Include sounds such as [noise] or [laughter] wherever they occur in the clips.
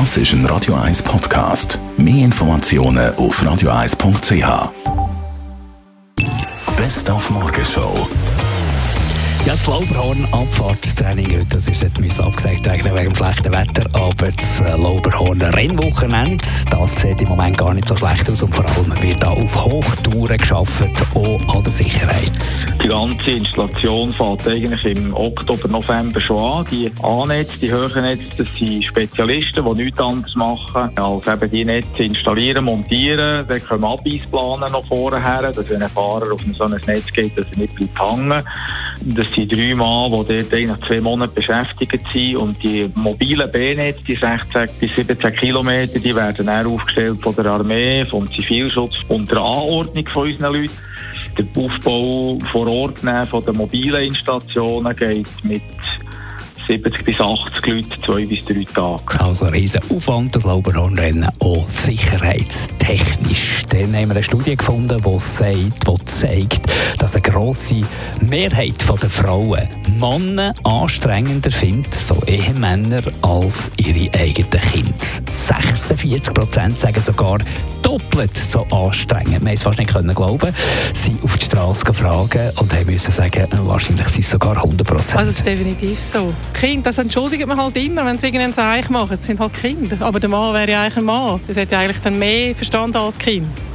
Das ist ein Radio 1 Podcast. Mehr Informationen auf radio1.ch. Best auf Morgenshow. Ja, das Lauberhorn Abfahrtstraining heute, das ist jetzt abgesagt wegen dem schlechten Wetter, aber das äh, Lauberhorn Rennwochenende, das sieht im Moment gar nicht so schlecht aus und vor allem wird da auf Hochtouren geschaffen, auch an der Sicherheit. Die ganze Installation fängt eigentlich im Oktober, November schon an. Die A-Netze, die Höhennetze, das sind Spezialisten, die nichts anderes machen, als eben die Netze installieren, montieren. Dann können Abweisplanen noch vorher, dass wenn ein Fahrer auf so ein Netz geht, dass er nicht bleibt hängen. Das sind drei Mann, die dort eigentlich zwei Monate beschäftigt sind. Und die mobilen B-Netze, die 16 bis 17 Kilometer, die werden dann aufgestellt von der Armee, vom Zivilschutz unter Anordnung von unseren Leuten. Der Aufbau vor Ort von den mobilen Installationen geht mit 70 bis 80 Leute, zwei bis drei Tage. Also riesen Aufwand, das Lauberhornrennen, auch sicherheitstechnisch. Dann haben wir eine Studie gefunden, die, sagt, die zeigt, dass eine grosse Mehrheit der Frauen Männer anstrengender findet, so Ehemänner, als ihre eigenen Kinder. 46 Prozent sagen sogar, doppelt so anstrengend. Wir haben es fast nicht glauben. Sie auf die Straße gefragt und haben müssen sagen, wahrscheinlich sind es sogar 100 Prozent. Also es ist definitiv so. Kinder, das entschuldigt man halt immer, wenn sie irgendein Zeichen machen. Das sind halt Kinder. Aber der Mann wäre ja eigentlich ein Mann. Das hätte eigentlich dann mehr verstanden als Kind. [laughs]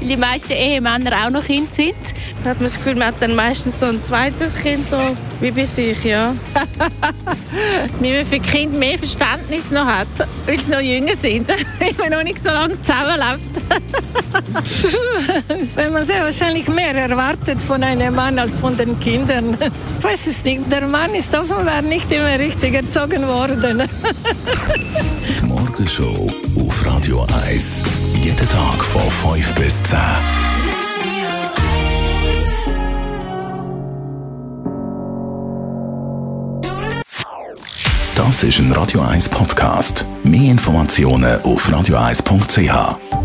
Weil die meisten Ehemänner auch noch Kind sind. Da hat man das Gefühl, man hat dann meistens so ein zweites Kind, so wie bei sich, ja. [laughs] wie man für Kinder mehr Verständnis noch hat, weil sie noch jünger sind, [laughs] weil man noch nicht so lange zusammenlebt. [laughs] Weil man sehr wahrscheinlich mehr erwartet von einem Mann als von den Kindern. Ich weiß es nicht. Der Mann ist offenbar nicht immer richtig erzogen worden. Die Morgenshow auf Radio 1. Jeden Tag von 5 bis 10. Das ist ein Radio 1 Podcast. Mehr Informationen auf radio1.ch.